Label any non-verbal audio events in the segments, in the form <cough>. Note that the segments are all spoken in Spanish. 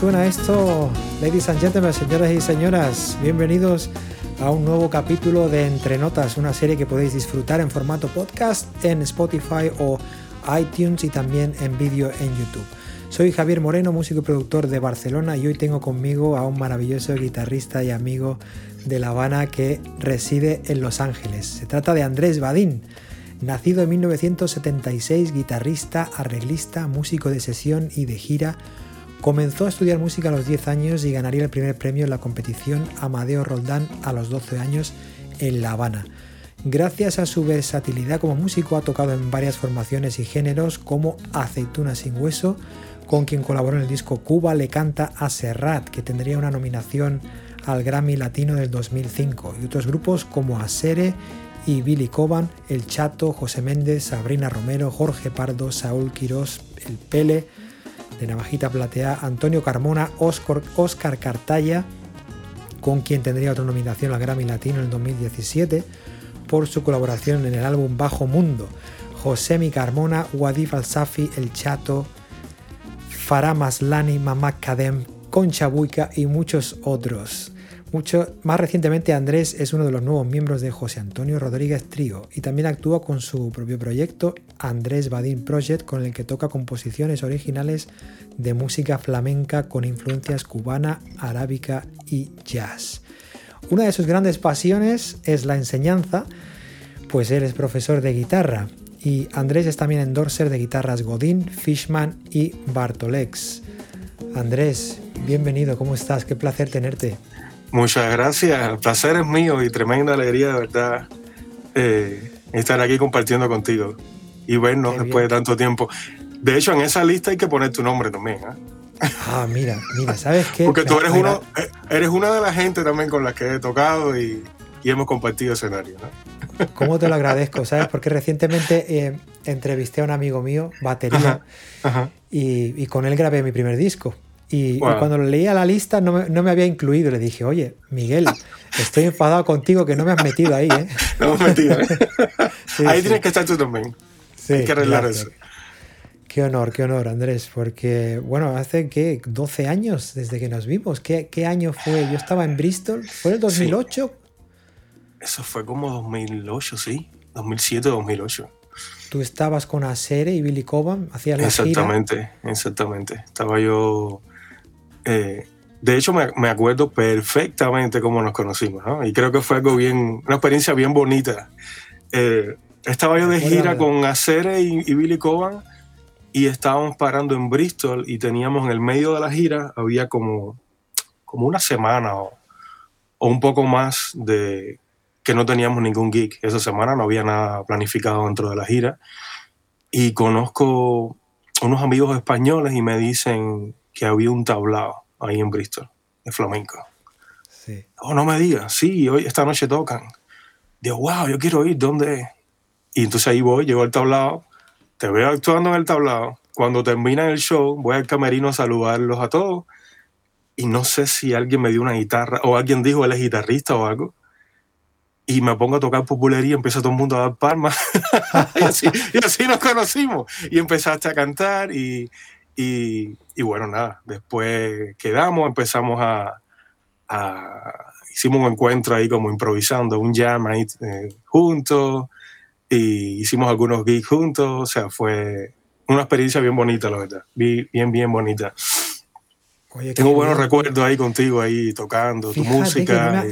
Suena esto, ladies and gentlemen, señoras y señoras. Bienvenidos a un nuevo capítulo de Entre Notas, una serie que podéis disfrutar en formato podcast en Spotify o iTunes y también en vídeo en YouTube. Soy Javier Moreno, músico y productor de Barcelona y hoy tengo conmigo a un maravilloso guitarrista y amigo de La Habana que reside en Los Ángeles. Se trata de Andrés Badín. Nacido en 1976, guitarrista, arreglista, músico de sesión y de gira, Comenzó a estudiar música a los 10 años y ganaría el primer premio en la competición Amadeo Roldán a los 12 años en La Habana. Gracias a su versatilidad como músico ha tocado en varias formaciones y géneros como Aceituna sin hueso, con quien colaboró en el disco Cuba le canta a Serrat, que tendría una nominación al Grammy Latino del 2005, y otros grupos como Asere y Billy Coban, El Chato, José Méndez, Sabrina Romero, Jorge Pardo, Saúl Quirós, El Pele, de Navajita Platea, Antonio Carmona, Oscar, Cartaya, con quien tendría otra nominación al Grammy Latino en el 2017 por su colaboración en el álbum Bajo Mundo, Josemi Carmona, Wadif Al-Safi, El Chato, Farah Maslani, Mamak Kadem, Concha Buica y muchos otros. Mucho, más recientemente Andrés es uno de los nuevos miembros de José Antonio Rodríguez Trío y también actúa con su propio proyecto Andrés Badin Project con el que toca composiciones originales de música flamenca con influencias cubana, arábica y jazz. Una de sus grandes pasiones es la enseñanza, pues él es profesor de guitarra y Andrés es también endorser de guitarras Godín, Fishman y Bartolex. Andrés, bienvenido, ¿cómo estás? Qué placer tenerte. Muchas gracias, el placer es mío y tremenda alegría de verdad eh, estar aquí compartiendo contigo y vernos después de tanto tiempo. De hecho, en esa lista hay que poner tu nombre también. ¿eh? Ah, mira, mira, ¿sabes qué? Porque tú eres, uno, eh, eres una de la gente también con las que he tocado y, y hemos compartido escenario. ¿no? ¿Cómo te lo <laughs> agradezco? ¿Sabes? Porque recientemente eh, entrevisté a un amigo mío, batería, Y, y, con él grabé mi primer disco. Y, cuando lo leía la lista no me, no me, había incluido. Le dije, oye, Miguel, estoy enfadado contigo que no me has metido ahí. ¿eh? <laughs> no me has metido. ¿eh? <laughs> ahí tienes que estar tú también. Sí, Hay que arreglar eso. Qué honor, qué honor, Andrés, porque, bueno, hace que 12 años desde que nos vimos. ¿Qué, ¿Qué, año fue? Yo estaba en Bristol. ¿Fue el 2008? Eso fue como 2008, sí. 2007, 2008. Tú estabas con Asere y Billy Coban, hacías la Exactamente, gira. exactamente. Estaba yo eh, de hecho, me, acuerdo perfectamente cómo nos conocimos, ¿no? Y creo que fue algo bien, una experiencia bien bonita. Eh, estaba yo de gira con Acere y, Billy Coban y estábamos parando en Bristol y teníamos en el medio de la gira, había como, como una semana o, o un poco más de que no teníamos ningún gig. Esa semana no había nada planificado dentro de la gira. Y conozco unos amigos españoles y me dicen, que había un tablado ahí en Bristol, de flamenco. Sí. Oh, no me digas, sí, hoy, esta noche tocan. Digo, wow, yo quiero ir, ¿dónde Y entonces ahí voy, llego al tablado, te veo actuando en el tablado. Cuando termina el show, voy al camerino a saludarlos a todos. Y no sé si alguien me dio una guitarra o alguien dijo él es guitarrista o algo. Y me pongo a tocar populería, y empieza todo el mundo a dar palmas. <laughs> y, así, y así nos conocimos. Y empezaste a cantar y, y, bueno, nada, después quedamos, empezamos a, Hicimos un encuentro ahí como improvisando, un jam ahí eh, juntos, y hicimos algunos gigs juntos, o sea, fue una experiencia bien bonita, la verdad, bien, bien bonita. Tengo buenos recuerdos ahí contigo, ahí tocando tu música.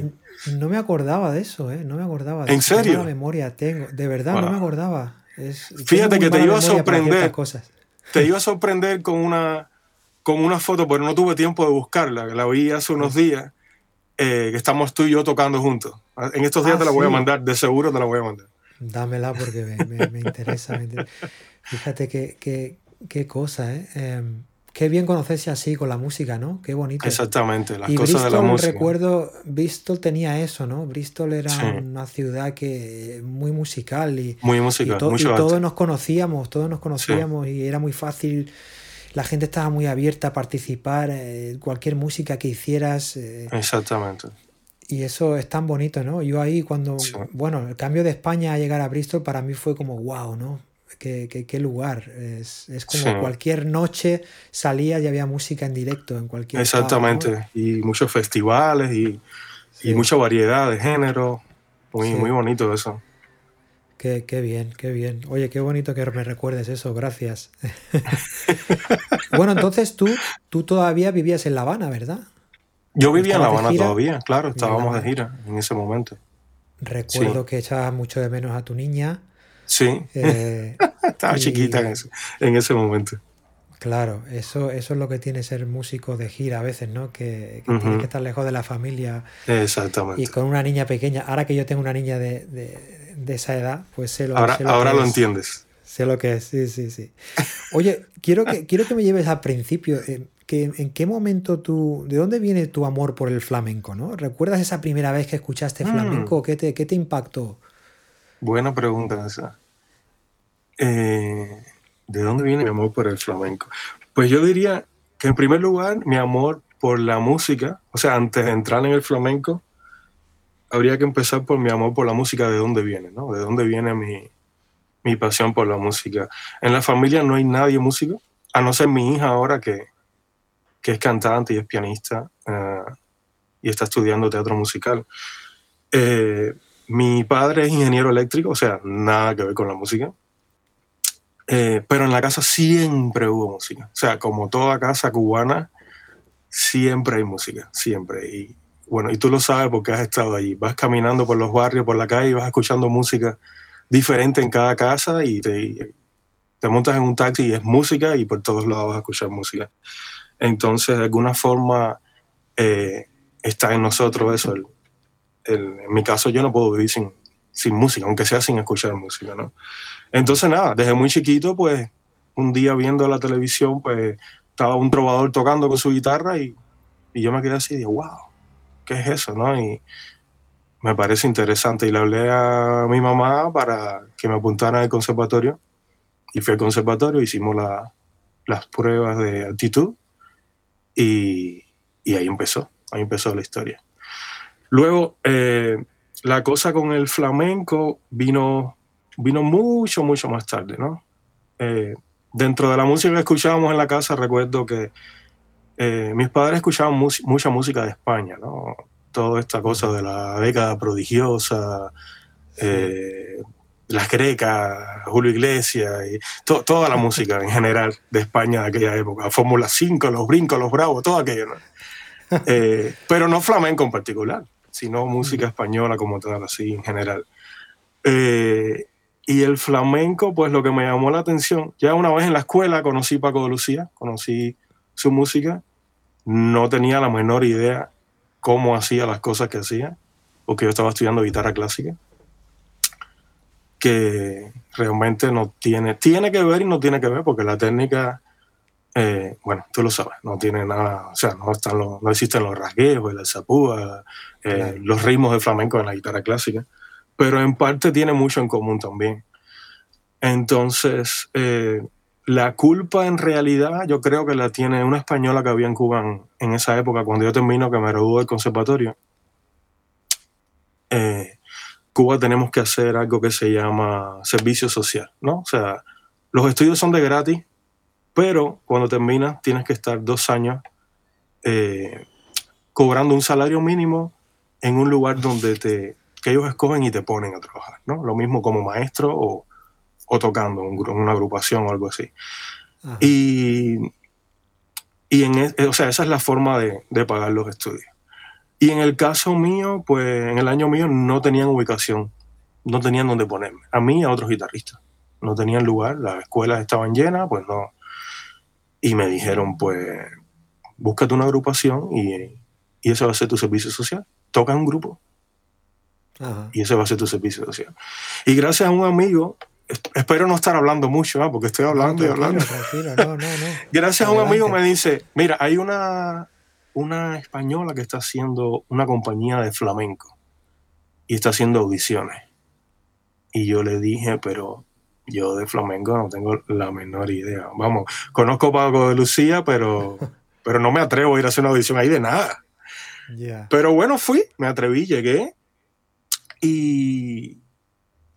No me, acordaba de eso, ¿eh? No me acordaba. De ¿En serio? Memoria tengo. De verdad, no me acordaba. Fíjate que te iba a sorprender. Cosas te iba a sorprender con una, con una foto, pero no tuve tiempo de buscarla, la vi hace unos días, eh, que estamos tú y yo tocando juntos. En estos días ah, te la voy a mandar, de seguro te la voy a mandar. Dámela porque me, interesa, <laughs> Fíjate qué, qué, cosa, ¿eh? Em, qué bien conocerse así con la música, ¿no? Qué bonito. Exactamente, las cosas de la música. recuerdo, Bristol tenía eso, ¿no? Bristol era una ciudad que muy musical y, muy musical, y, todos nos conocíamos, todos nos conocíamos y era muy fácil. La gente estaba muy abierta a participar en cualquier música que hicieras. Eh, Exactamente. Y eso es tan bonito, ¿no? Yo ahí cuando, bueno, el cambio de España a llegar a Bristol para mí fue como wow, ¿no? Qué, lugar. Es, como cualquier noche salía y había música en directo en cualquier Exactamente, y muchos festivales y, mucha variedad de género. Muy, muy bonito eso. Qué, qué, bien, qué bien. Oye, qué bonito que me recuerdes eso, gracias. <laughs> bueno, entonces tú, tú todavía vivías en La Habana, ¿verdad? Yo vivía en La Habana todavía, claro, estábamos de gira en ese momento. Recuerdo que echabas mucho de menos a tu niña. Sí, eh, <laughs> estaba chiquita en ese, momento. Claro, eso, eso es lo que tiene ser músico de gira a veces, ¿no? Que, que que estar lejos de la familia. Exactamente. Y con una niña pequeña. Ahora que yo tengo una niña de, de, esa edad, pues sé lo, ahora, sé ahora lo entiendes. Sé lo que es, sí, sí, sí. Oye, quiero que, <laughs> quiero que me lleves al principio. Eh, ¿En qué momento tú, de dónde viene tu amor por el flamenco? ¿no? ¿Recuerdas esa primera vez que escuchaste mm. flamenco? ¿Qué, te, ¿Qué te impactó? Buena pregunta esa. Eh, ¿De dónde viene mi amor por el flamenco? Pues yo diría que en primer lugar mi amor por la música, o sea, antes de entrar en el flamenco, habría que empezar por mi amor por la música, de dónde viene, ¿no? De dónde viene mi, mi pasión por la música. En la familia no hay nadie músico, a no ser mi hija ahora que, que es cantante y es pianista eh, y está estudiando teatro musical. Eh, mi padre es ingeniero eléctrico, o sea, nada que ver con la música. Eh, pero en la casa siempre hubo música. O sea, como toda casa cubana, siempre hay música, siempre. Y bueno, y tú lo sabes porque has estado allí. Vas caminando por los barrios, por la calle y vas escuchando música diferente en cada casa y te, te montas en un taxi y es música y por todos lados vas a escuchar música. Entonces, de alguna forma, eh, está en nosotros eso. en mi caso, yo no puedo vivir sin, sin música, aunque sea sin escuchar música, ¿no? Entonces, nada, desde muy chiquito, pues, un día viendo la televisión, pues, estaba un trovador tocando con su guitarra y, y yo me quedé así y dije, wow, ¿qué es eso, no? Y me parece interesante. Y le hablé a mi mamá para que me apuntara al conservatorio. Y fui al conservatorio, hicimos las pruebas de actitud y, ahí empezó, ahí empezó la historia. Luego, eh, la cosa con el flamenco vino, vino mucho, mucho más tarde, ¿no? Eh, dentro de la música que escuchábamos en la casa, recuerdo que eh, mis padres escuchaban mucha música de España, ¿no? Toda esta cosa de la década prodigiosa, las grecas, Julio Iglesias, y toda la música en general de España de aquella época, Fórmula 5, los brincos, los bravos, todo aquello. <laughs> Eh, pero no flamenco en particular, sino música española como tal, así en general. Eh, y el flamenco, pues lo que me llamó la atención, ya una vez en la escuela conocí Paco de Lucía, conocí su música, no tenía la menor idea cómo hacía las cosas que hacía, porque yo estaba estudiando guitarra clásica que realmente no tiene, tiene que ver y no tiene que ver, porque la técnica, eh, bueno, tú lo sabes, no tiene nada, o sea, no, están los, no existen los rasgueos, el zapúa, eh, los ritmos de flamenco en la guitarra clásica, pero en parte tiene mucho en común también. Entonces, eh, la culpa en realidad yo creo que la tiene una española que había en Cuba en, en esa época, cuando yo termino, que me graduó del conservatorio. Eh, Cuba tenemos que hacer algo que se llama servicio social, ¿no? O sea, los estudios son de gratis, pero cuando terminas tienes que estar dos años eh, cobrando un salario mínimo en un lugar donde te, que ellos escogen y te ponen a trabajar, ¿no? Lo mismo como maestro o, tocando en una agrupación o algo así. Y, y en, e, o sea, esa es la forma de, de pagar los estudios. Y en el caso mío, pues en el año mío no tenían ubicación, no tenían dónde ponerme. A mí y a otros guitarristas. No tenían lugar, las escuelas estaban llenas, pues no. Y me dijeron, pues, búscate una agrupación y, y ese va a ser tu servicio social. Toca un grupo. Y ese va a ser tu servicio social. Y gracias a un amigo, espero no estar hablando mucho, ¿ah? porque estoy hablando y hablando. <laughs> gracias a un amigo me dice, mira, hay una, una española que está haciendo una compañía de flamenco y está haciendo audiciones. Y yo le dije, pero yo de flamenco no tengo la menor idea. Vamos, conozco a Paco de Lucía, pero, <laughs> pero no me atrevo a ir a hacer una audición ahí de nada. Pero bueno, fui, me atreví, llegué y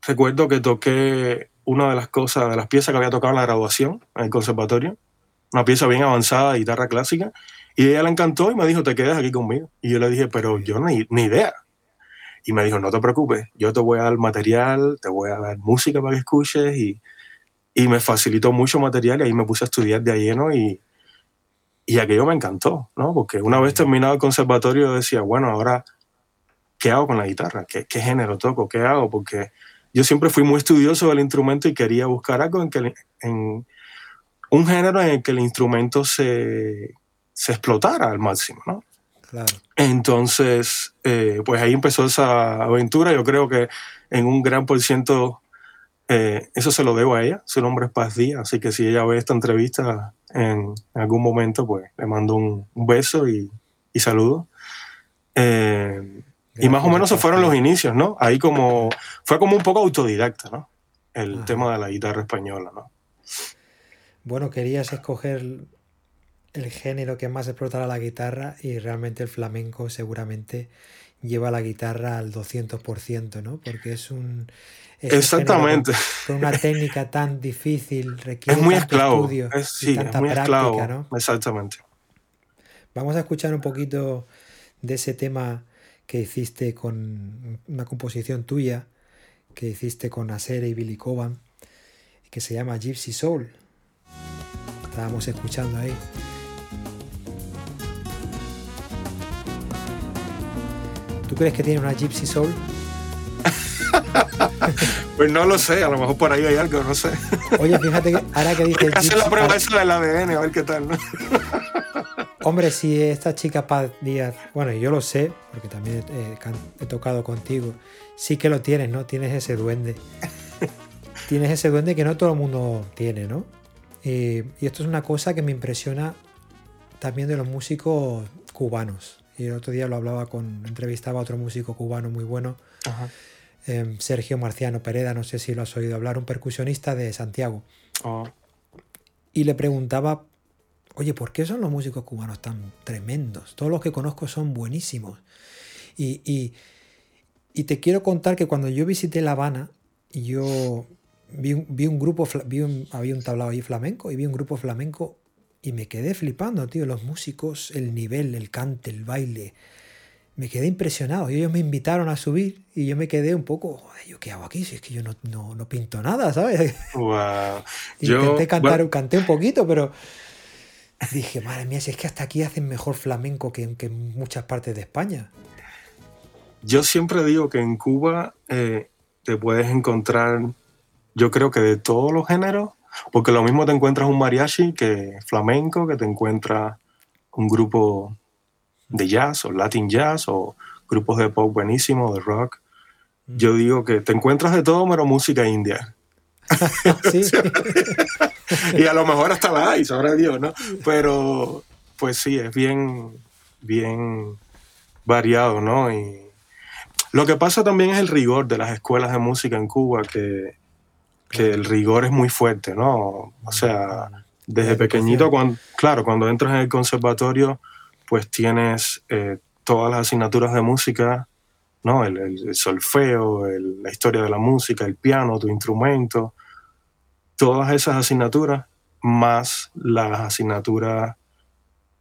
recuerdo que toqué una de las cosas, de las piezas que había tocado en la graduación en el conservatorio, una pieza bien avanzada de guitarra clásica, y ella le encantó y me dijo, te quedas aquí conmigo. Y yo le dije, pero yo ni, ni idea. Y me dijo, no te preocupes, yo te voy a dar material, te voy a dar música para que escuches y, y me facilitó mucho material y ahí me puse a estudiar de lleno y, y aquello me encantó, ¿no? Porque una vez terminado el conservatorio decía, bueno, ahora, ¿qué hago con la guitarra? ¿Qué, qué género toco? ¿Qué hago? Porque yo siempre fui muy estudioso del instrumento y quería buscar algo en que en un género en el que el instrumento se, se explotara al máximo, ¿no? Claro. Entonces, eh, pues ahí empezó esa aventura. Yo creo que en un gran por ciento eh, eso se lo debo a ella. Su nombre es Paz Díaz, así que si ella ve esta entrevista en, algún momento, pues le mando un, beso y, y saludo. Eh, y más o menos se fueron los inicios, ¿no? Ahí como, fue como un poco autodidacta, ¿no? El tema de la guitarra española, ¿no? Bueno, querías escoger el género que más explotará la guitarra y realmente el flamenco seguramente lleva la guitarra al 200%, ¿no? Porque es un... Exactamente. Con, una técnica tan difícil, requiere es muy esclavo. es, sí, es muy esclavo. ¿no? Exactamente. Vamos a escuchar un poquito de ese tema que hiciste con una composición tuya, que hiciste con Asere y Billy Coban, que se llama Gypsy Soul. Estábamos escuchando ahí. ¿Tú crees que tiene una Gypsy Soul? <laughs> pues no lo sé, a lo mejor por ahí hay algo, no sé. Oye, fíjate que ahora que dices. Hacer la prueba esa del ADN, a ver qué tal, ¿no? <laughs> Hombre, si esta chica Paz Díaz, bueno, yo lo sé, porque también he, tocado contigo, sí que lo tienes, ¿no? Tienes ese duende. <laughs> tienes ese duende que no todo el mundo tiene, ¿no? y esto es una cosa que me impresiona también de los músicos cubanos. Y el otro día lo hablaba con, entrevistaba a otro músico cubano muy bueno, em, Sergio Marciano Pereda, no sé si lo has oído hablar, un percusionista de Santiago. Oh. Y le preguntaba, oye, ¿por qué son los músicos cubanos tan tremendos? Todos los que conozco son buenísimos. Y, y, y te quiero contar que cuando yo visité La Habana, yo vi un, vi un grupo, vi había un tablado ahí flamenco y vi un grupo flamenco y me quedé flipando, tío, los músicos, el nivel, el cante, el baile. Me quedé impresionado. Y ellos me invitaron a subir y yo me quedé un poco, ¿yo qué hago aquí? Si es que yo no, no, pinto nada, ¿sabes? <laughs> Wow. Intenté cantar, canté un poquito, pero dije, madre mía, si es que hasta aquí hacen mejor flamenco que, en muchas partes de España. Yo siempre digo que en Cuba eh, te puedes encontrar, yo creo que de todos los géneros, porque lo mismo te encuentras un mariachi que flamenco, que te encuentras un grupo de jazz o latin jazz o grupos de pop buenísimos, de rock. Mm. Yo digo que te encuentras de todo, pero música india. <laughs> <laughs> y a lo mejor hasta la hay, sabrá Dios, ¿no? Pero pues sí, es bien, bien variado, ¿no? Y lo que pasa también es el rigor de las escuelas de música en Cuba, que que el rigor es muy fuerte, ¿no? O sea, desde pequeñito, cuando, claro, cuando entras en el conservatorio, pues tienes eh, todas las asignaturas de música, ¿no? El, solfeo, la historia de la música, el piano, tu instrumento, todas esas asignaturas, más las asignaturas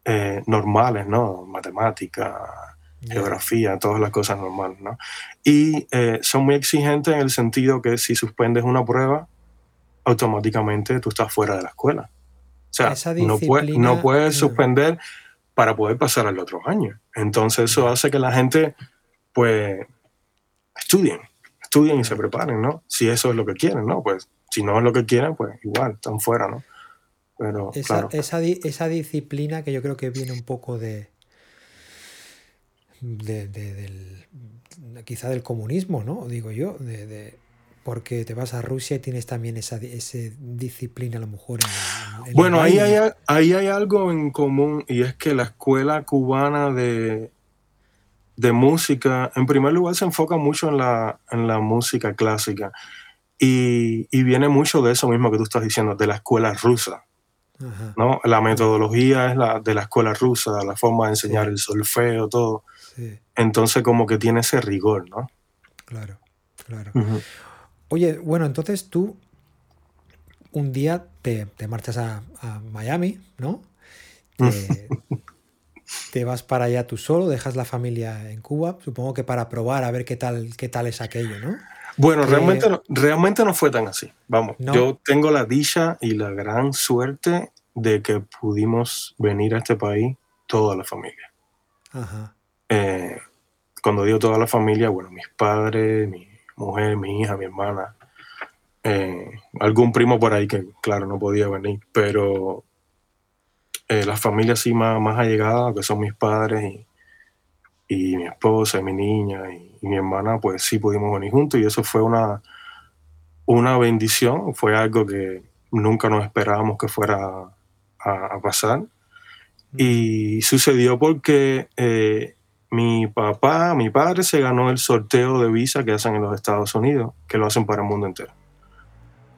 eh, normales, ¿no? Matemática, geografía, todas las cosas normales, ¿no? Y eh, son muy exigentes en el sentido que si suspendes una prueba, automáticamente tú estás fuera de la escuela. O sea, no, no puedes suspender para poder pasar al otro año. Entonces eso hace que la gente, pues, estudien, estudien y se preparen, ¿no? Si eso es lo que quieren, ¿no? Pues si no es lo que quieren, pues igual, están fuera, ¿no? Pero, esa, esa, esa disciplina que yo creo que viene un poco de, de, del, quizá del comunismo, ¿no? Digo yo, de, porque te vas a Rusia y tienes también esa, disciplina a lo mejor. bueno, ahí hay, ahí hay algo en común y es que la escuela cubana de, de música, en primer lugar, se enfoca mucho en la, en la música clásica y, y, viene mucho de eso mismo que tú estás diciendo, de la escuela rusa. ¿no? La metodología es la de la escuela rusa, la forma de enseñar el solfeo, todo. Entonces como que tiene ese rigor, ¿no? Claro, claro. Oye, bueno, entonces tú un día te, marchas a, Miami, ¿no? Te, <laughs> te, vas para allá tú solo, dejas la familia en Cuba, supongo que para probar a ver qué tal, qué tal es aquello, ¿no? Bueno, realmente, no, realmente no fue tan así. Vamos, yo tengo la dicha y la gran suerte de que pudimos venir a este país toda la familia. Ajá. Eh, cuando digo toda la familia, bueno, mis padres, mi mujer, mi hija, mi hermana, eh, algún primo por ahí que, claro, no podía venir, pero eh, las familias sí más, más allegadas, que son mis padres y, y mi esposa y mi niña y, mi hermana, pues sí pudimos venir juntos y eso fue una, una bendición, fue algo que nunca nos esperábamos que fuera a, pasar. Y sucedió porque eh, mi papá, mi padre se ganó el sorteo de visa que hacen en los Estados Unidos, que lo hacen para el mundo entero.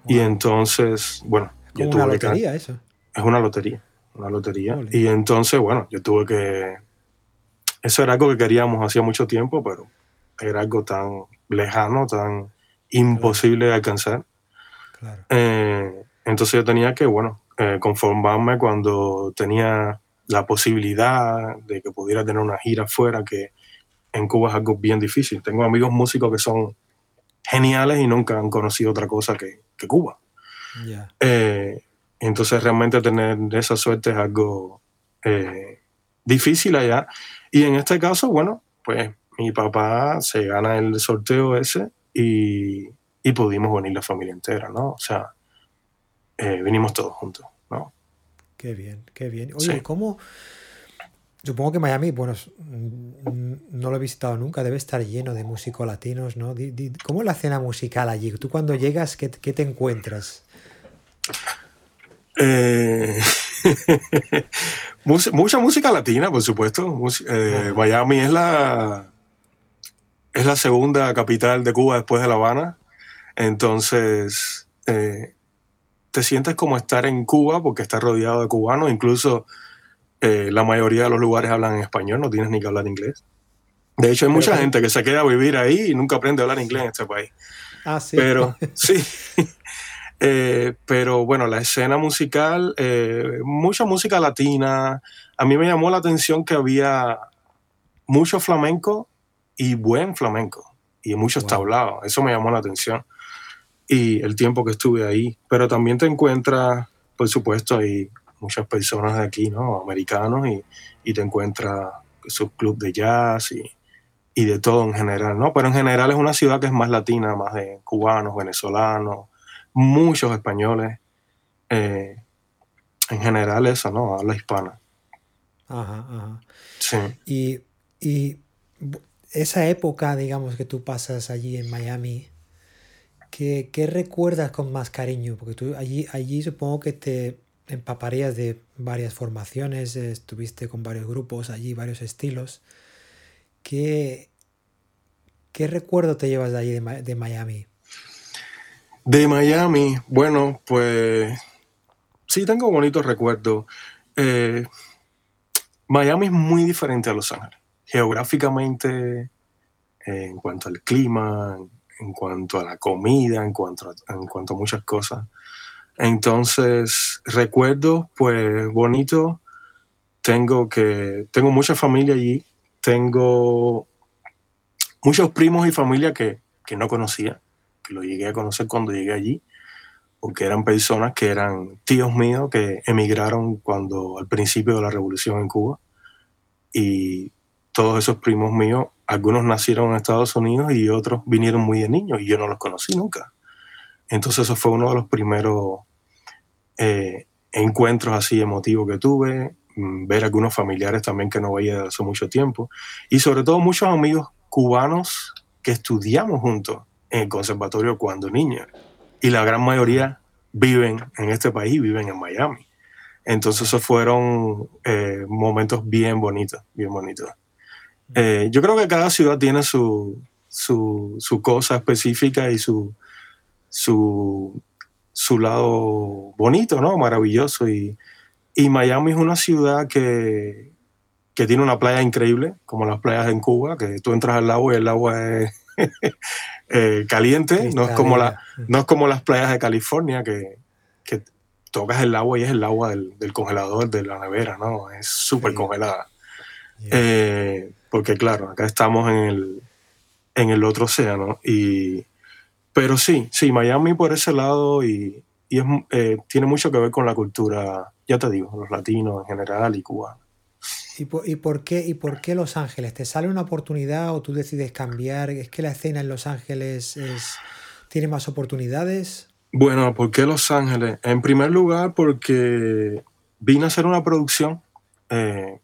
Y entonces, bueno, es una lotería eso. Es una lotería, una lotería. Y entonces, bueno, yo tuve que eso era algo que queríamos hacía mucho tiempo, pero era algo tan lejano, tan imposible de alcanzar. Eh, entonces yo tenía que, bueno, eh, conformarme cuando tenía la posibilidad de que pudiera tener una gira afuera, que en Cuba es algo bien difícil. Tengo amigos músicos que son geniales y nunca han conocido otra cosa que, Cuba. Eh, entonces realmente tener esa suerte es algo difícil allá. Y en este caso, bueno, pues mi papá se gana el sorteo ese y, pudimos venir la familia entera, ¿no? O sea, eh, vinimos todos juntos, ¿no? Qué bien, qué bien. Oye, ¿cómo? Supongo que Miami, bueno, no lo he visitado nunca, debe estar lleno de músicos latinos, ¿no? ¿Cómo es la escena musical allí? Tú cuando llegas, ¿qué, qué te encuentras? Eh, <laughs> mucha música latina, por supuesto. Eh, Miami es la, es la segunda capital de Cuba después de La Habana. Entonces, eh, te sientes como estar en Cuba porque estás rodeado de cubanos. Incluso la mayoría de los lugares hablan en español, no tienes ni que hablar inglés. De hecho, hay mucha gente que se queda a vivir ahí y nunca aprende a hablar inglés en este país. Ah, sí. Pero <laughs> sí. <laughs> Eh, pero bueno, la escena musical, eh, mucha música latina. A mí me llamó la atención que había mucho flamenco y buen flamenco y muchos tablados. Eso me llamó la atención. Y el tiempo que estuve ahí. Pero también te encuentras, por supuesto, hay muchas personas de aquí, ¿no? Americanos y, y te encuentras sus clubes de jazz y, y de todo en general, ¿no? Pero en general es una ciudad que es más latina, más de cubanos, venezolanos, muchos españoles, eh, en general eso, ¿no? Habla hispana. Ajá, ajá. Sí. Y, y, esa época, digamos, que tú pasas allí en Miami, ¿qué, ¿qué, recuerdas con más cariño? Porque tú allí, allí supongo que te empaparías de varias formaciones, estuviste con varios grupos allí, varios estilos. ¿Qué, qué recuerdo te llevas de allí de, de Miami? De Miami, bueno, pues sí tengo bonitos recuerdos. Eh, Miami es muy diferente a Los Ángeles, geográficamente, en cuanto al clima, cuanto a la comida, en cuanto a, en cuanto a muchas cosas. Entonces, recuerdos, pues bonito. Tengo que tengo mucha familia allí, tengo muchos primos y familia que, que no conocía que lo llegué a conocer cuando llegué allí, porque eran personas que eran tíos míos que emigraron cuando al principio de la revolución en Cuba. Y todos esos primos míos, algunos nacieron en Estados Unidos y otros vinieron muy de niños y yo no los conocí nunca. Entonces eso fue uno de los primeros eh, encuentros así emotivos que tuve, mm, ver algunos familiares también que no veía hace mucho tiempo y sobre todo muchos amigos cubanos que estudiamos juntos en el conservatorio cuando niña. Y la gran mayoría viven en este país, viven en Miami. Entonces esos fueron eh, momentos bien bonitos, bien bonitos. Eh, yo creo que cada ciudad tiene su, su, su cosa específica y su, su, su, lado bonito, ¿no? Maravilloso. Y, y Miami es una ciudad que, que tiene una playa increíble, como las playas en Cuba, que tú entras al agua y el agua es <laughs> Eh, caliente, no es, como la, no es como las playas de California que, tocas el agua y es el agua del, congelador de la nevera, ¿no? Es súper congelada. Eh, porque claro, acá estamos en el, en el otro océano. Y, pero sí, sí, Miami por ese lado y, y es, eh, tiene mucho que ver con la cultura, ya te digo, los latinos en general y Cuba. ¿Y por, y por, qué, ¿Y por qué Los Ángeles? ¿Te sale una oportunidad o tú decides cambiar? ¿Es que la escena en Los Ángeles es, tiene más oportunidades? Bueno, ¿por qué Los Ángeles? En primer lugar, porque vine a hacer una producción eh,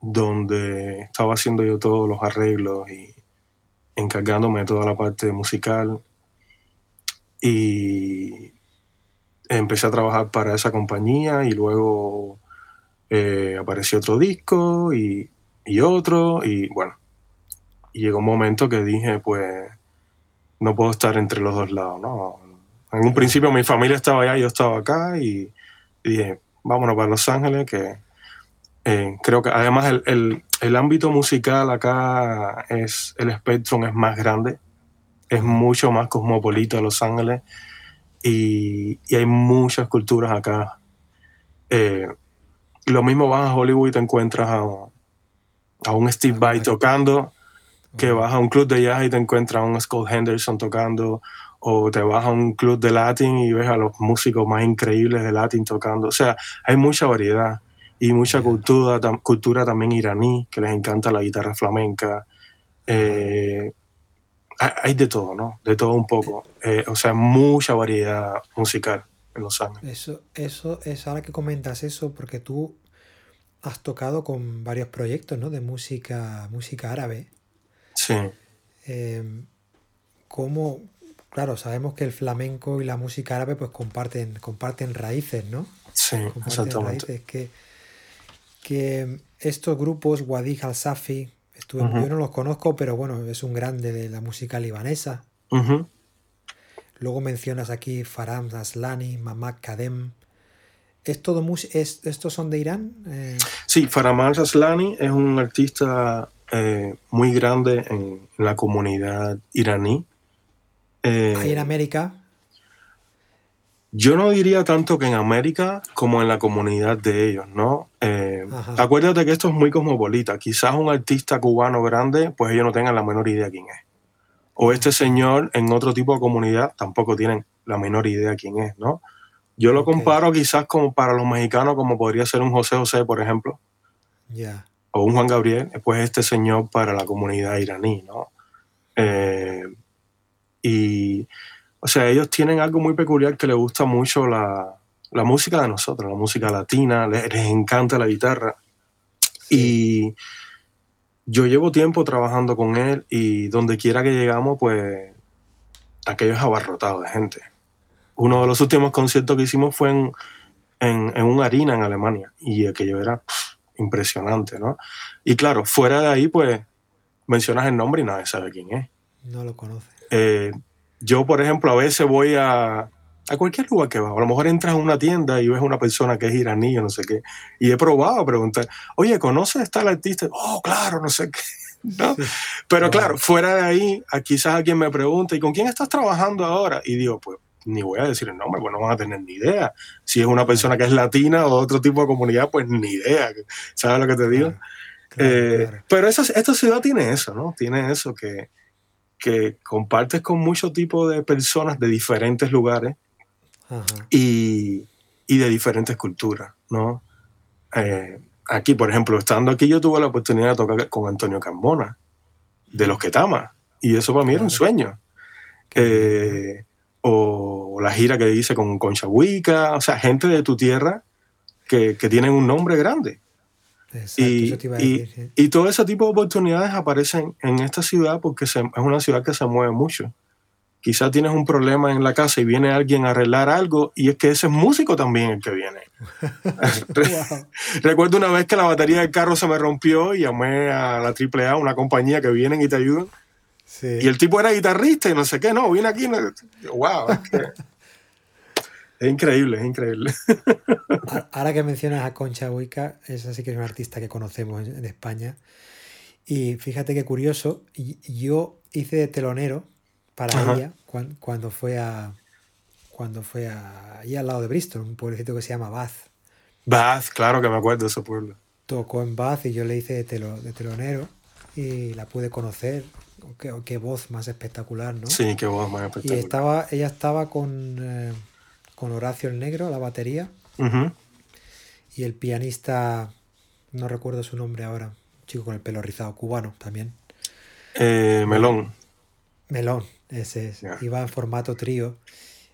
donde estaba haciendo yo todos los arreglos y encargándome de toda la parte musical. Y empecé a trabajar para esa compañía y luego eh, apareció otro disco y, y, otro y bueno, y llegó un momento que dije, pues no puedo estar entre los dos lados, ¿no? En un principio mi familia estaba allá, yo estaba acá y, dije, vámonos para Los Ángeles, que eh, creo que además el, el, el, ámbito musical acá es, el espectro es más grande, es mucho más cosmopolita Los Ángeles y, y hay muchas culturas acá. Eh, lo mismo vas a Hollywood y te encuentras a, a un Steve Vai tocando, que vas a un club de jazz y te encuentras a un Scott Henderson tocando, o te vas a un club de Latin y ves a los músicos más increíbles de Latin tocando. O sea, hay mucha variedad y mucha cultura, cultura también iraní, que les encanta la guitarra flamenca. Eh, hay de todo, ¿no? De todo un poco. Eh, o sea, mucha variedad musical en Los Ángeles. Eso, eso es ahora que comentas eso, porque tú has tocado con varios proyectos, ¿no? De música, música árabe. Sí. Eh, ¿Cómo, claro, sabemos que el flamenco y la música árabe pues comparten, comparten raíces, ¿no? Sí, exactamente. Raíces que, que estos grupos, Wadi al-Safi, yo no los conozco, pero bueno, es un grande de la música libanesa. Luego mencionas aquí Faram Aslani, Mamak Kadem. ¿Es todo es, ¿Estos son de Irán? Eh... Sí, Faram Aslani es un artista eh, muy grande en la comunidad iraní. Eh, ¿Ahí en América? Yo no diría tanto que en América como en la comunidad de ellos, ¿no? Eh, acuérdate que esto es muy cosmopolita. Quizás un artista cubano grande, pues ellos no tengan la menor idea quién es. O este señor en otro tipo de comunidad tampoco tienen la menor idea quién es, ¿no? Yo lo comparo quizás como para los mexicanos, como podría ser un José José, por ejemplo. Ya. O un Juan Gabriel, pues este señor para la comunidad iraní, ¿no? Eh, y o sea, ellos tienen algo muy peculiar que les gusta mucho la, la música de nosotros, la música latina, les, encanta la guitarra. Y yo llevo tiempo trabajando con él y donde quiera que llegamos, pues aquello es abarrotado de gente. Uno de los últimos conciertos que hicimos fue en, en, en una harina en Alemania y aquello era impresionante, ¿no? Y claro, fuera de ahí, pues mencionas el nombre y nadie sabe quién es. No lo conoce. Eh, yo, por ejemplo, a veces voy a, a cualquier lugar que va. A lo mejor entras a una tienda y ves a una persona que es iraní o no sé qué. Y he probado a preguntar, oye, ¿conoces a tal artista? Oh, claro, no sé qué. <laughs> ¿No? Pero claro, fuera de ahí, quizás alguien me pregunta, ¿y con quién estás trabajando ahora? Y digo, pues ni voy a decir el nombre, pues no van a tener ni idea. Si es una persona que es latina o otro tipo de comunidad, pues ni idea. ¿Sabes lo que te digo? Eh, pero esa, esta ciudad tiene eso, ¿no? Tiene eso que, que compartes con muchos tipos de personas de diferentes lugares y, y, de diferentes culturas, ¿no? Eh, aquí, por ejemplo, estando aquí, yo tuve la oportunidad de tocar con Antonio Cambona, de los Ketama, y eso para mí era un sueño. Eh, o la gira que hice con Concha Huica, o sea, gente de tu tierra que, que tienen un nombre grande y, todo ese tipo de oportunidades aparecen en esta ciudad porque es una ciudad que se mueve mucho. Quizás tienes un problema en la casa y viene alguien a arreglar algo y es que ese es músico también el que viene. <laughs> Recuerdo una vez que la batería del carro se me rompió y llamé a la AAA, una compañía que vienen y te ayudan. Y el tipo era guitarrista y no sé qué, no, viene aquí. wow. Es increíble, es increíble. <laughs> Ahora que mencionas a Concha Huica, esa sí que es una artista que conocemos en, España. Y fíjate qué curioso, yo hice de telonero para ella cuando, fue a cuando fue ahí al lado de Bristol, un pueblecito que se llama Bath. Bath, claro que me acuerdo de ese pueblo. Tocó en Bath y yo le hice de, de telonero y la pude conocer. Qué, voz más espectacular, ¿no? Sí, qué voz más espectacular. Y estaba, ella estaba con, eh, con Horacio el Negro, la batería. Y el pianista, no recuerdo su nombre ahora, un chico con el pelo rizado, cubano también. Eh, Melón. Melón, ese es. Iba en formato trío.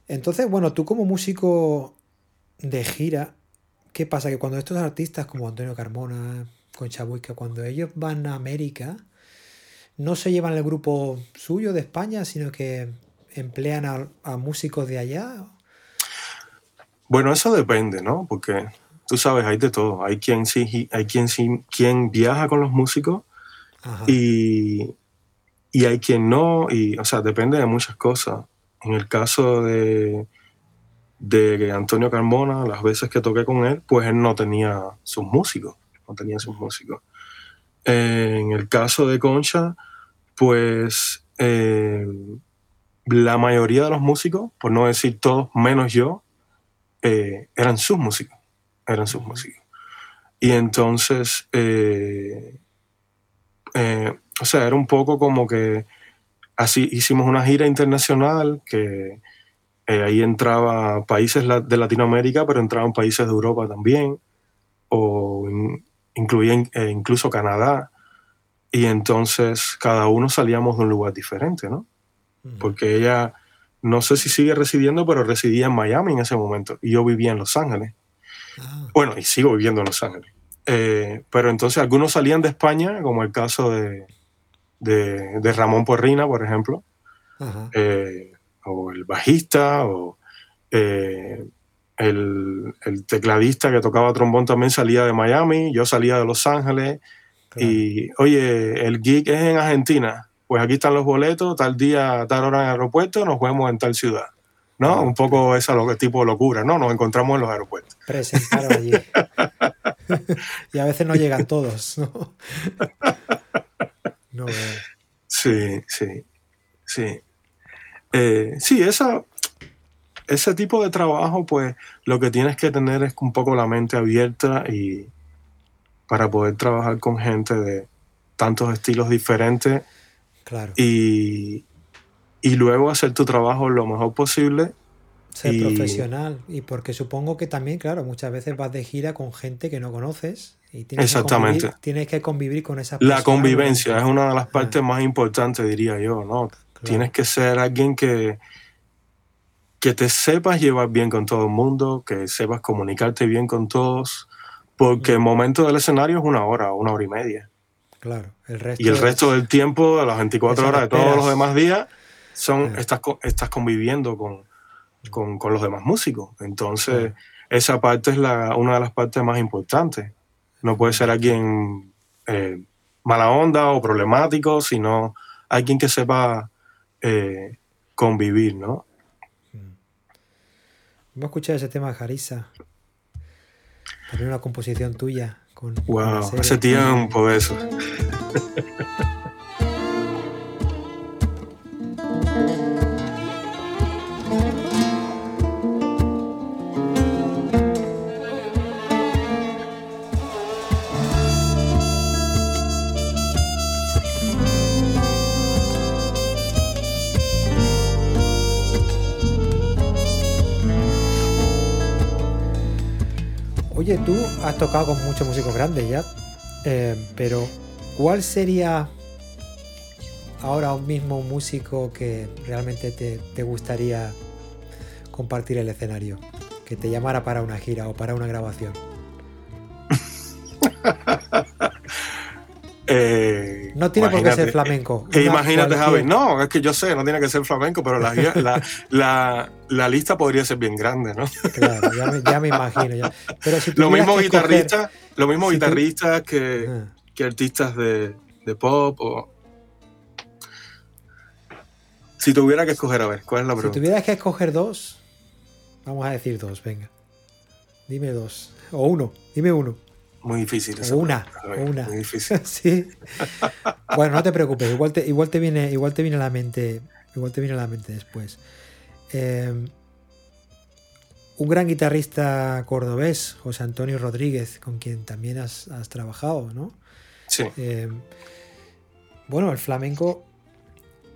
Entonces, bueno, tú como músico de gira, ¿qué pasa? Que cuando estos artistas como Antonio Carmona, Concha Buica, cuando ellos van a América, no se llevan el grupo suyo de España, sino que emplean a, músicos de allá. Bueno, eso depende, ¿no? Porque tú sabes, hay de todo. Hay quien sí, hay quien sí, quien viaja con los músicos y, y hay quien no, y, o sea, depende de muchas cosas. En el caso de, de Antonio Carmona, las veces que toqué con él, pues él no tenía sus músicos, no tenía sus músicos. en el caso de Concha, pues eh, la mayoría de los músicos, por no decir todos, menos yo, eh, eran sus músicos, eran sus músicos. Y entonces, eh, o sea, era un poco como que así hicimos una gira internacional que eh, ahí entraba países de Latinoamérica, pero entraban países de Europa también, o incluían eh, incluso Canadá. Y entonces cada uno salíamos de un lugar diferente, ¿no? Porque ella, no sé si sigue residiendo, pero residía en Miami en ese momento. Y yo vivía en Los Ángeles. Ah. Bueno, y sigo viviendo en Los Ángeles. Eh, pero entonces algunos salían de España, como el caso de, de, Ramón Porrina, por ejemplo, eh, o el bajista, o eh, el, tecladista que tocaba trombón también salía de Miami, yo salía de Los Ángeles, y oye, el gig es en Argentina, pues aquí están los boletos, tal día, tal hora en el aeropuerto, nos vemos en tal ciudad. ¿no? Un poco esa tipo de locura, ¿no? Nos encontramos en los aeropuertos. Presentaron allí. <laughs> y a veces no llegan todos, ¿no? No Sí, sí, sí. Eh, sí, esa, ese tipo de trabajo, pues lo que tienes que tener es un poco la mente abierta y para poder trabajar con gente de tantos estilos diferentes. Claro. Y, y luego hacer tu trabajo lo mejor posible. Ser profesional. Y porque supongo que también, claro, muchas veces vas de gira con gente que no conoces Exactamente. tienes que convivir con esa La convivencia es una de las partes más importantes, diría yo, ¿no? Tienes que ser alguien que, que te sepas llevar bien con todo el mundo, que sepas comunicarte bien con todos, porque el momento del escenario es una hora, una hora y media. Claro, el resto y el resto del tiempo, de las 24 horas de todos los demás días, son, estás, estás conviviendo con, con, con, los demás músicos. Entonces, esa parte es la, una de las partes más importantes. No puede ser alguien eh, mala onda o problemático, sino alguien que sepa eh, convivir, ¿no? Vamos a escuchar ese tema de Jarisa. También una composición tuya. Con, wow, hace tiempo de eso. Oye, tú has tocado con muchos músicos grandes ya, eh, pero ¿cuál sería ahora un mismo músico que realmente te, gustaría compartir el escenario? Que te llamara para una gira o para una grabación. <laughs> Eh, no tiene por qué ser flamenco. imagínate, Javi. No, es que yo sé, no tiene que ser flamenco, pero la, <laughs> lista podría ser bien grande, ¿no? Claro, ya me, imagino. Pero si <laughs> lo mismo guitarristas lo mismo guitarristas que, artistas de, pop o... Si tuviera que escoger, a ver, ¿cuál es la pregunta? Si tuvieras que escoger dos, vamos a decir dos, venga. Dime dos. O uno, dime uno. Muy difícil. una, una. Muy difícil. <laughs> sí. Bueno, no te preocupes, igual te, igual te viene, igual te viene a la mente, igual te viene a la mente después. Em, un gran guitarrista cordobés, José Antonio Rodríguez, con quien también has, trabajado, ¿no? Sí. Eh, bueno, el flamenco,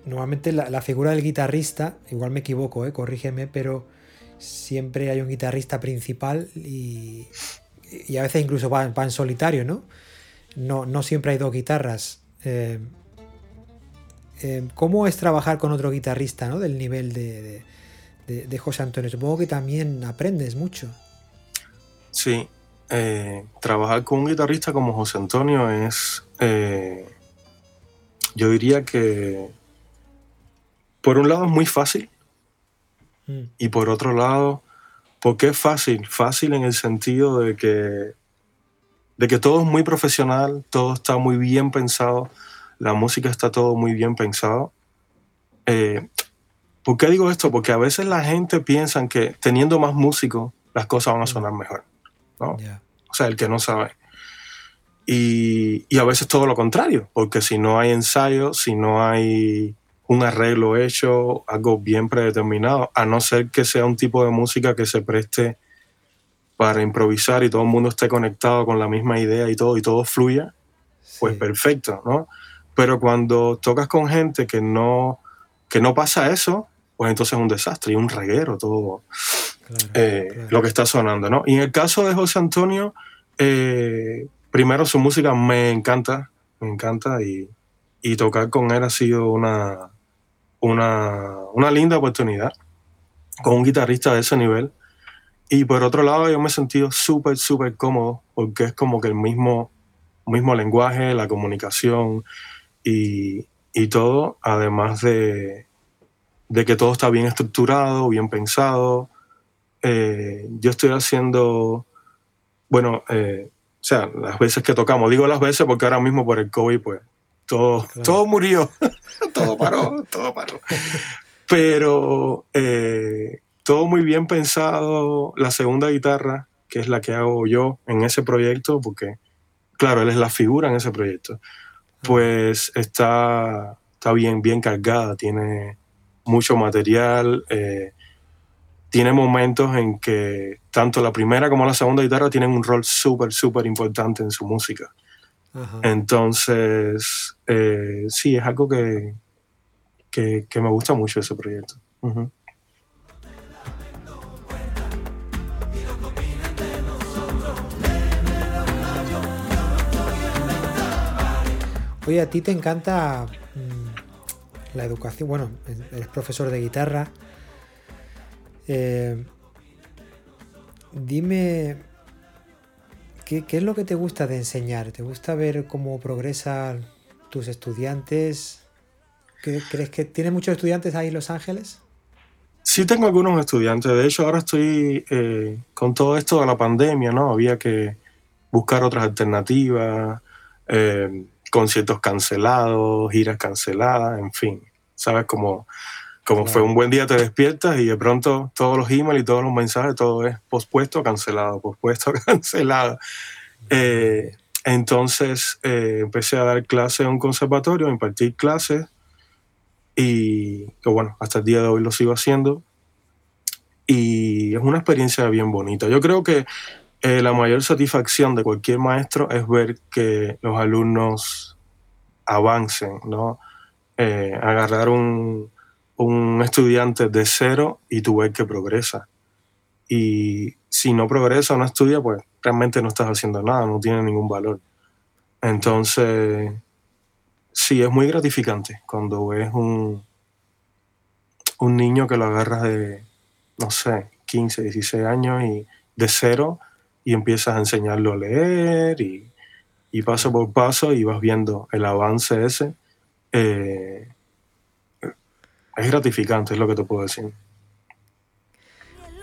normalmente la, figura del guitarrista, igual me equivoco, ¿eh? corrígeme, pero siempre hay un guitarrista principal y, a veces incluso va, en solitario, ¿no? ¿no? No siempre hay dos guitarras. Eh, eh, ¿Cómo es trabajar con otro guitarrista, ¿no? Del nivel de de, José Antonio. Supongo que también aprendes mucho. Sí, eh, trabajar con un guitarrista como José Antonio es, eh, yo diría que por un lado es muy fácil mm. y por otro lado, ¿por qué es fácil? Fácil en el sentido de que, de que todo es muy profesional, todo está muy bien pensado, la música está todo muy bien pensado. Eh, ¿Por qué digo esto? Porque a veces la gente piensa que teniendo más músicos las cosas van a sonar mejor. ¿No? O sea, el que no sabe. Y, y, a veces todo lo contrario, porque si no hay ensayo, si no hay un arreglo hecho, algo bien predeterminado, a no ser que sea un tipo de música que se preste para improvisar y todo el mundo esté conectado con la misma idea y todo, y todo fluya, pues perfecto, ¿no? Pero cuando tocas con gente que no, que no pasa eso, pues entonces es un desastre y un reguero todo eh, lo que está sonando, ¿no? Y en el caso de José Antonio, eh, primero su música me encanta, me encanta y, tocar con él ha sido una, una, linda oportunidad con un guitarrista de ese nivel. Y por otro lado, yo me he sentido súper, súper cómodo porque es como que el mismo, mismo lenguaje, la comunicación y, y todo, además de, de que todo está bien estructurado, bien pensado. Eh, yo estoy haciendo, bueno, eh, o sea, las veces que tocamos, digo las veces porque ahora mismo por el COVID, pues todo, todo murió, <laughs> todo paró, todo paró. Pero eh, todo muy bien pensado, la segunda guitarra, que es la que hago yo en ese proyecto, porque, claro, él es la figura en ese proyecto, pues está, está bien, bien cargada, tiene mucho material. Eh, tiene momentos en que tanto la primera como la segunda guitarra tienen un rol súper, súper importante en su música. Entonces, eh, sí, es algo que, que, me gusta mucho ese proyecto. Oye, a ti te encanta la educación, bueno, eres profesor de guitarra. Eh, dime, ¿qué, es lo que te gusta de enseñar? ¿Te gusta ver cómo progresan tus estudiantes? ¿Crees que tiene muchos estudiantes ahí en Los Ángeles? Sí tengo algunos estudiantes. De hecho, ahora estoy eh, con todo esto de la pandemia, ¿no? Había que buscar otras alternativas. Eh, conciertos cancelados, giras canceladas, en fin. ¿Sabes? Como, como fue un buen día, te despiertas y de pronto todos los emails y todos los mensajes, todo es pospuesto, cancelado, pospuesto, <laughs> cancelado. Eh, entonces eh, empecé a dar clases en un conservatorio, a impartir clases y que bueno, hasta el día de hoy lo sigo haciendo. Y es una experiencia bien bonita. Yo creo que eh, la mayor satisfacción de cualquier maestro es ver que los alumnos avancen, ¿no? Eh, agarrar un, estudiante de cero y tú ves que progresa. Y si no progresa o no estudia, pues realmente no estás haciendo nada, no tiene ningún valor. Entonces, sí, es muy gratificante cuando ves un, un niño que lo agarras de, no sé, 15, 16 años y de cero y empiezas a enseñarlo a leer y, paso por paso y vas viendo el avance ese. Eh, es gratificante, es lo que te puedo decir.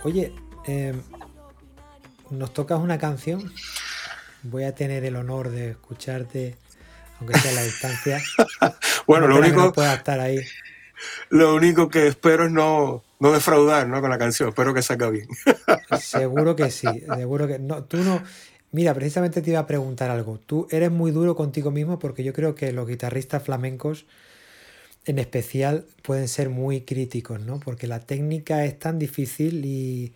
Oye, em, nos tocas una canción. Voy a tener el honor de escucharte, aunque sea a la distancia. <laughs> bueno, lo único. Que estar ahí. Lo único que espero es no, no defraudar ¿no? con la canción. Espero que salga bien. seguro que sí. Seguro que no. Tú no. Mira, precisamente te iba a preguntar algo. Tú eres muy duro contigo mismo porque yo creo que los guitarristas flamencos en especial pueden ser muy críticos, ¿no? Porque la técnica es tan difícil y,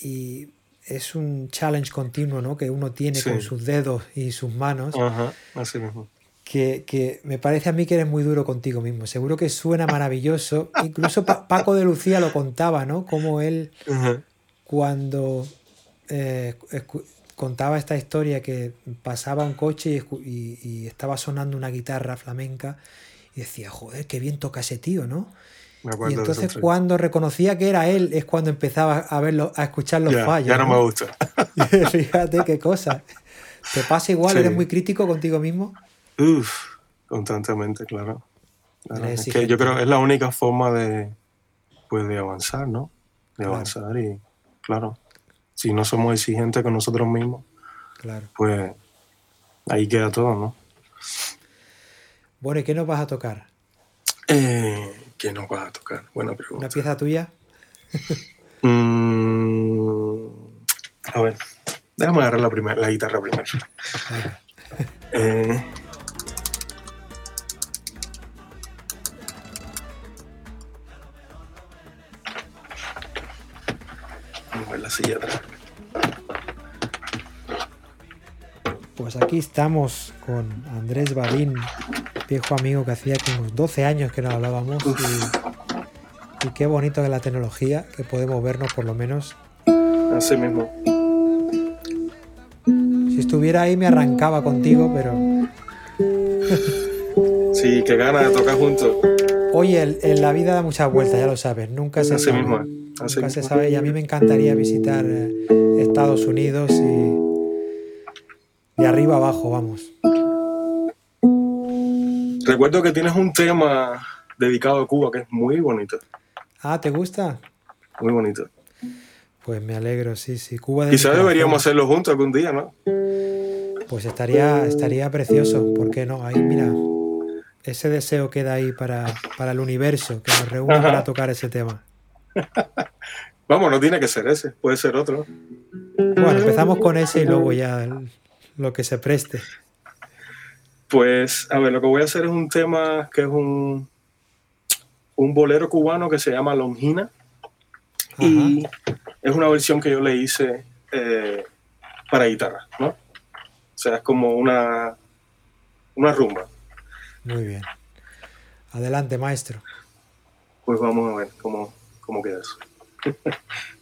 y es un challenge continuo ¿no? que uno tiene con sus dedos y sus manos. Ajá, así mismo. Que, que, me parece a mí que eres muy duro contigo mismo. Seguro que suena maravilloso. Incluso Paco de Lucía lo contaba, ¿no? Como él, cuando eh, contaba esta historia que pasaba un coche y, y, estaba sonando una guitarra flamenca y decía, joder, qué bien toca ese tío, ¿no? y entonces cuando reconocía que era él es cuando empezaba a verlo, a escuchar los fallos. Ya no, me gusta. <laughs> Fíjate qué cosa. ¿Te pasa igual? ¿Eres muy crítico contigo mismo? Uf, constantemente, claro. Es que yo creo que es la única forma de, pues, de avanzar, ¿no? De avanzar y, claro, si no somos exigentes con nosotros mismos, claro. pues ahí queda todo, ¿no? Bueno, ¿y qué nos vas a tocar? Eh, ¿Qué nos vas a tocar? Buena pregunta. ¿Una pieza tuya? <laughs> Mm, a ver, déjame agarrar la, primera, la guitarra primero. eh, la silla atrás. Pues aquí estamos con Andrés Balín, viejo amigo que hacía como 12 años que no hablábamos. Y, qué bonito es la tecnología, que podemos vernos por lo menos. Así mismo. Si estuviera ahí me arrancaba contigo, pero. <laughs> sí, qué ganas de tocar juntos. Oye, en la vida da muchas vueltas, ya lo sabes. Nunca se sabe. Nunca se sabe. Y a mí me encantaría visitar eh, Estados Unidos y de arriba abajo, vamos. Recuerdo que tienes un tema dedicado a Cuba que es muy bonito. Ah, ¿te gusta? Muy bonito. Pues me alegro, sí, sí. Cuba Quizás deberíamos hacerlo juntos algún día, ¿no? Pues estaría, estaría precioso, ¿por qué no? Ahí, mira, ese deseo queda ahí para, para el universo, que nos reúne para tocar ese tema. <laughs> Vamos, no tiene que ser ese, puede ser otro. Bueno, empezamos con ese y luego ya lo que se preste. Pues, a ver, lo que voy a hacer es un tema que es un, un bolero cubano que se llama Longina. Y es una versión que yo le hice eh, para guitarra, ¿no? O sea, es como una, una rumba. Muy bien. Adelante, maestro. Pues vamos a ver cómo, cómo queda eso. <laughs>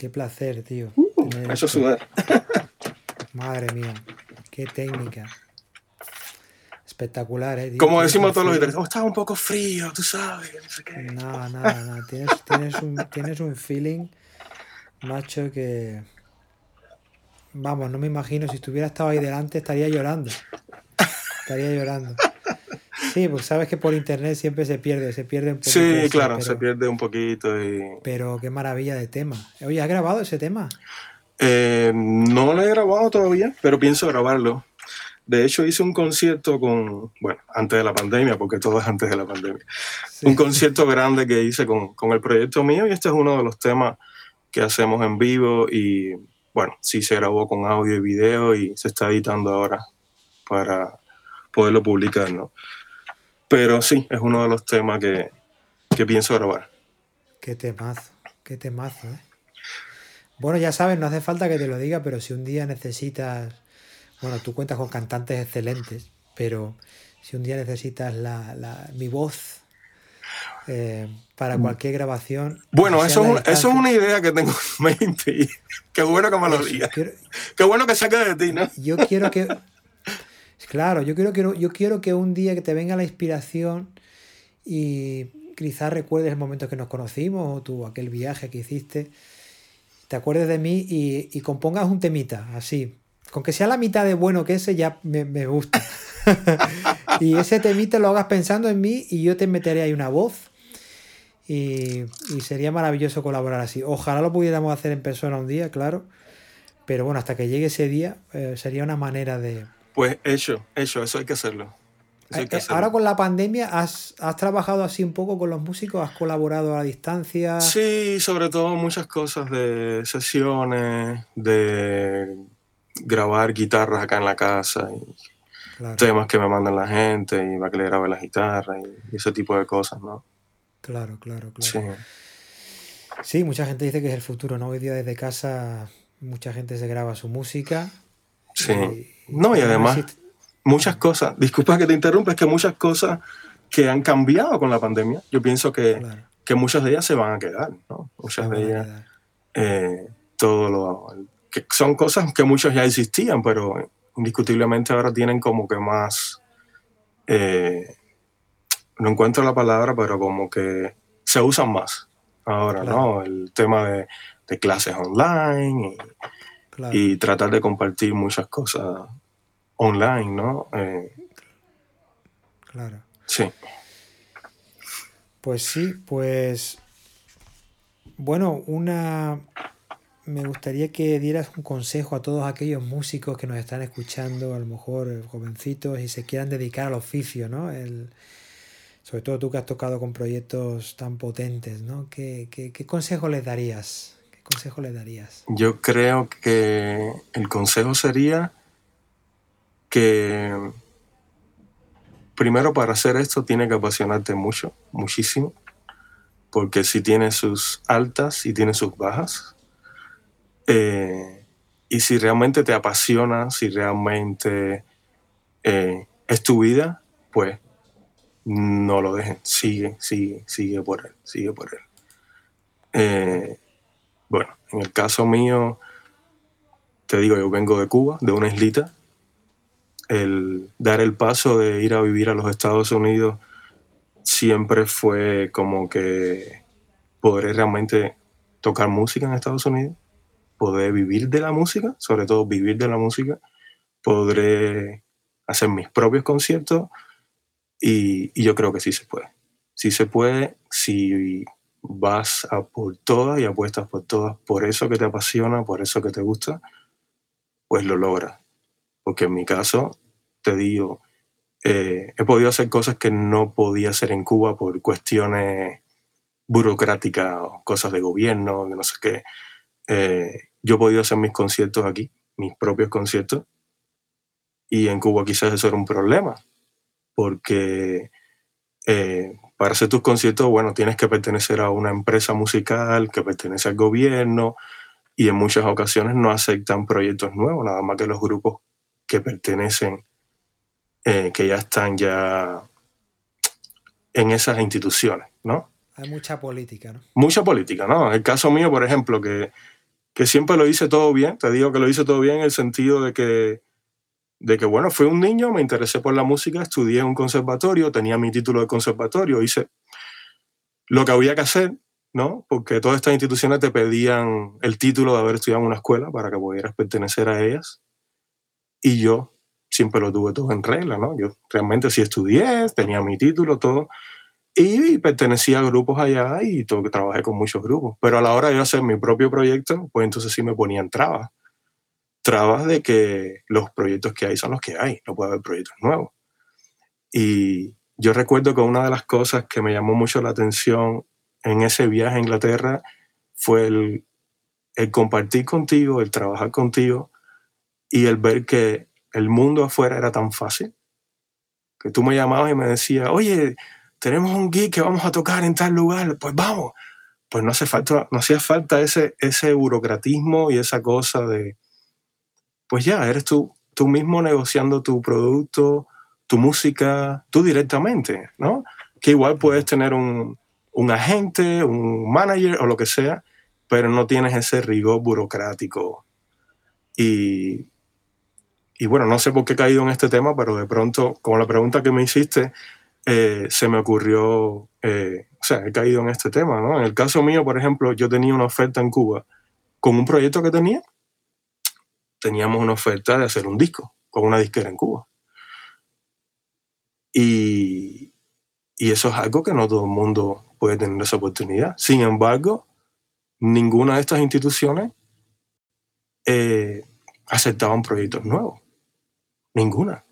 qué placer, tío. Uh, eso sudar. <laughs> Madre mía, qué técnica. Espectacular, ¿eh? Como decimos todos los días, oh, está un poco frío, tú sabes, no sé qué. No, no, no. Tienes, tienes, un, tienes un feeling, macho, que. Vamos, no me imagino, si estuviera estado ahí delante estaría llorando. Estaría llorando. Sí, pues sabes que por internet siempre se pierde, se pierde un poquito. Sí, claro, se pierde un poquito. Y... Pero qué maravilla de tema. Oye, ¿has grabado ese tema? Eh, no lo he grabado todavía, pero pienso grabarlo. De hecho, hice un concierto con, bueno, antes de la pandemia, porque todo es antes de la pandemia. Un concierto grande que hice con, con, el proyecto mío y este es uno de los temas que hacemos en vivo y, bueno, sí se grabó con audio y video y se está editando ahora para poderlo publicar, ¿no? Pero sí, es uno de los temas que, que pienso grabar. Qué temazo, qué temazo, ¿eh? Bueno, ya sabes, no hace falta que te lo diga, pero si un día necesitas, bueno, tú cuentas con cantantes excelentes, pero si un día necesitas la, la mi voz eh, para mm. cualquier grabación. Bueno, eso, es, eso es una idea que tengo en mente. <laughs> Qué bueno que me lo digas. Qué bueno que saque de ti, ¿no? Yo quiero que. Claro, yo quiero que, yo quiero que un día que te venga la inspiración y quizás recuerdes el momento que nos conocimos o tú, aquel viaje que hiciste, te acuerdes de mí y, compongas un temita, así. Con que sea la mitad de bueno que ese ya me, me gusta. <laughs> y ese temita lo hagas pensando en mí y yo te meteré ahí una voz y, sería maravilloso colaborar así. Ojalá lo pudiéramos hacer en persona un día, claro. Pero bueno, hasta que llegue ese día eh, sería una manera de... Pues hecho, hecho, eso hay que hacerlo. Eh, eh, ahora con la pandemia, ¿has, ¿has, trabajado así un poco con los músicos? ¿Has colaborado a distancia? Sí, sobre todo muchas cosas de sesiones, de grabar guitarras acá en la casa y temas que me mandan la gente y va que le grabe la guitarra y ese tipo de cosas, ¿no? Claro, claro, claro. Sí. mucha gente dice que es el futuro, ¿no? Hoy día desde casa mucha gente se graba su música. Sí. no, y además muchas cosas, disculpa que te interrumpa, es que muchas cosas que han cambiado con la pandemia, yo pienso que, que muchas de ellas se van a quedar, ¿no? Muchas de ellas, eh, todo lo, que son cosas que muchos ya existían, pero indiscutiblemente ahora tienen como que más... Eh, no encuentro la palabra, pero como que se usan más ahora, ¿no? El tema de, clases online y, tratar de compartir muchas cosas online, ¿no? Eh, claro. Sí. Pues sí, pues bueno, una me gustaría que dieras un consejo a todos aquellos músicos que nos están escuchando, a lo mejor jovencitos y se quieran dedicar al oficio, ¿no? El, sobre todo tú que has tocado con proyectos tan potentes, ¿no? ¿Qué, consejo les darías? ¿Qué consejo les darías? Yo creo que el consejo sería que primero para hacer esto tiene que apasionarte mucho, muchísimo, porque si tiene sus altas y tiene sus bajas, eh, y si realmente te apasiona, si realmente eh, es tu vida, pues no lo dejen, sigue, sigue, sigue por él, sigue por él. Eh, bueno, en el caso mío, te digo, yo vengo de Cuba, de una islita. El dar el paso de ir a vivir a los Estados Unidos siempre fue como que poder realmente tocar música en Estados Unidos, poder vivir de la música, sobre todo vivir de la música, podré hacer mis propios conciertos, y, yo creo que sí se puede. Sí se puede si vas a por todas y apuestas por todas, por eso que te apasiona, por eso que te gusta, pues lo logras. Porque en mi caso, te digo, eh, he podido hacer cosas que no podía hacer en Cuba por cuestiones burocráticas o cosas de gobierno, de no sé qué. Eh, yo he podido hacer mis conciertos aquí, mis propios conciertos, y en Cuba quizás eso era un problema, porque eh, para hacer tus conciertos, bueno, tienes que pertenecer a una empresa musical que pertenece al gobierno y en muchas ocasiones no aceptan proyectos nuevos, nada más que los grupos que pertenecen eh, que ya están ya en esas instituciones, ¿no? Hay mucha política, ¿no? Mucha política, ¿no? En el caso mío, por ejemplo, que, que siempre lo hice todo bien, te digo que lo hice todo bien en el sentido de que, de que, bueno, fui un niño, me interesé por la música, estudié en un conservatorio, tenía mi título de conservatorio, hice lo que había que hacer, ¿no? Porque todas estas instituciones te pedían el título de haber estudiado en una escuela para que pudieras pertenecer a ellas. Y yo siempre lo tuve todo en regla, ¿no? Yo realmente sí estudié, tenía mi título, todo. Y pertenecía a grupos allá y todo, trabajé con muchos grupos. Pero a la hora de hacer mi propio proyecto, pues entonces sí me ponían trabas. Trabas de que los proyectos que hay son los que hay, no puede haber proyectos nuevos. Y yo recuerdo que una de las cosas que me llamó mucho la atención en ese viaje a Inglaterra fue el, el compartir contigo, el trabajar contigo y el ver que el mundo afuera era tan fácil. Que tú me llamabas y me decías, oye, tenemos un gig que vamos a tocar en tal lugar, pues vamos. Pues no, hace falta, no hacía falta ese, ese burocratismo y esa cosa de, pues ya, eres tú, tú mismo negociando tu producto, tu música, tú directamente, ¿no? Que igual puedes tener un, un agente, un manager o lo que sea, pero no tienes ese rigor burocrático. Y, y bueno, no sé por qué he caído en este tema, pero de pronto, con la pregunta que me hiciste, eh, se me ocurrió, eh, o sea, he caído en este tema, ¿no? En el caso mío, por ejemplo, yo tenía una oferta en Cuba con un proyecto que tenía, teníamos una oferta de hacer un disco con una disquera en Cuba. Y, y eso es algo que no todo el mundo puede tener esa oportunidad. Sin embargo, ninguna de estas instituciones eh, aceptaban proyectos nuevos. Ninguna.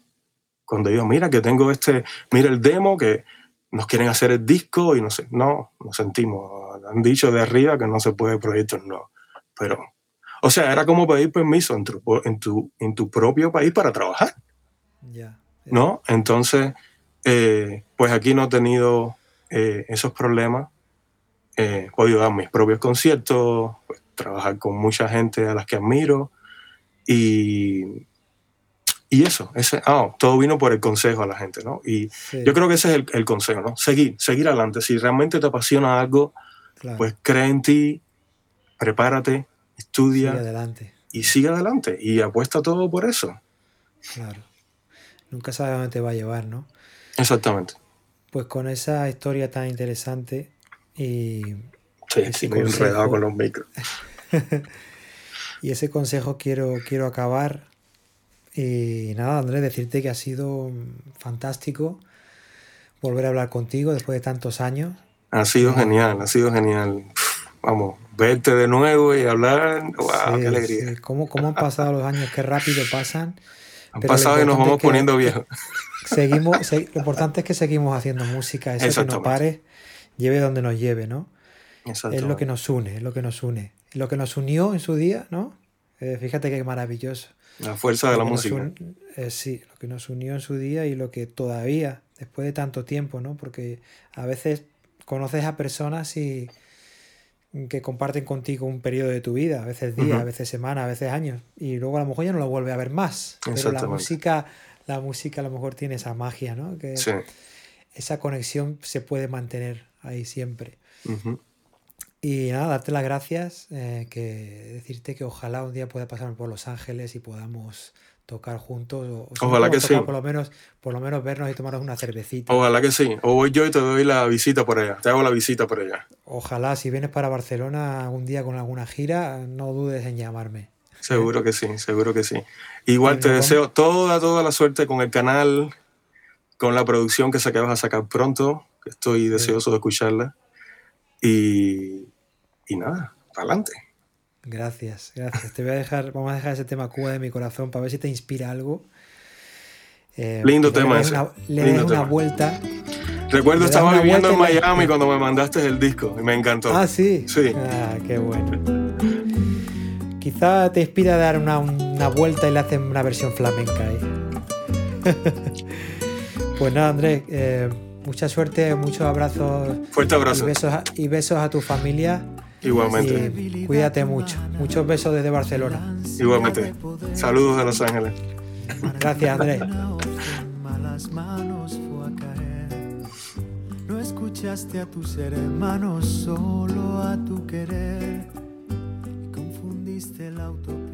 Cuando yo, mira que tengo este, mira el demo, que nos quieren hacer el disco y no sé, no, nos sentimos. Han dicho de arriba que no se puede proyectos nuevos. Pero, o sea, era como pedir permiso en tu, en tu, en tu propio país para trabajar. ¿No? Entonces, eh, pues aquí no he tenido eh, esos problemas. Eh, podido dar mis propios conciertos, pues, trabajar con mucha gente a las que admiro y, y eso, ese, ah, todo vino por el consejo a la gente, ¿no? Y yo creo que ese es el, consejo, ¿no? Seguir, seguir adelante. Si realmente te apasiona algo, pues cree en ti, prepárate, estudia. adelante. Y sigue adelante. Y apuesta todo por eso. Claro. Nunca sabes dónde te va a llevar, ¿no? Exactamente. Pues con esa historia tan interesante y... Sí, sí, muy enredado con los micros. <laughs> y ese consejo quiero, quiero acabar. Y nada, Andrés, decirte que ha sido fantástico volver a hablar contigo después de tantos años. Ha sido genial, ha sido genial. Vamos, verte de nuevo y hablar. ¡Wow! ¡Qué alegría! ¿Cómo, ¿Cómo, han pasado los años? ¡Qué rápido pasan! Han pasado y nos vamos poniendo <laughs> viejos. Seguimos, lo importante es que seguimos haciendo música, eso que no pare, lleve donde nos lleve, ¿no? Es lo que nos une, es lo que nos une. Lo que nos unió en su día, ¿no? Eh, fíjate qué maravilloso. La fuerza de la música. Eh, sí, lo que nos unió en su día y lo que todavía, después de tanto tiempo, ¿no? Porque a veces conoces a personas y que comparten contigo un periodo de tu vida, a veces días, a veces semanas, a veces años, y luego a lo mejor ya no lo vuelve a ver más. Pero la música, la música a lo mejor tiene esa magia, ¿no? Que esa conexión se puede mantener ahí siempre. Y nada, darte las gracias, eh, que decirte que ojalá un día pueda pasar por Los Ángeles y podamos tocar juntos. Ojalá que sí. Por lo, menos, por lo menos vernos y tomarnos una cervecita. Ojalá que sí. O voy yo y te doy la visita por allá. Te hago la visita por allá. Ojalá, si vienes para Barcelona algún día con alguna gira, no dudes en llamarme. Seguro que sí, seguro que sí. Igual te deseo toda, toda la suerte con el canal, con la producción que sé que vas a sacar pronto, que estoy deseoso de escucharla. Y, y nada, adelante. Gracias, gracias. Te voy a dejar, vamos a dejar ese tema Cuba de mi corazón para ver si te inspira algo. Eh, Lindo tema ese. le des una vuelta. Recuerdo, estaba viviendo en Miami cuando me mandaste el disco y me encantó. Ah, sí. Sí. Ah, qué bueno. Quizá te inspira a dar una, una vuelta y le hacen una versión flamenca ahí. <laughs> pues nada, Andrés, eh, mucha suerte, muchos abrazos. Fuerte abrazo. Y besos, y besos a tu familia. Igualmente. Y cuídate mucho. Muchos besos desde Barcelona. Igualmente. Saludos de Los Ángeles. Gracias, Andrés. No escuchaste a tus hermanos, solo a tu querer. Confundiste el auto.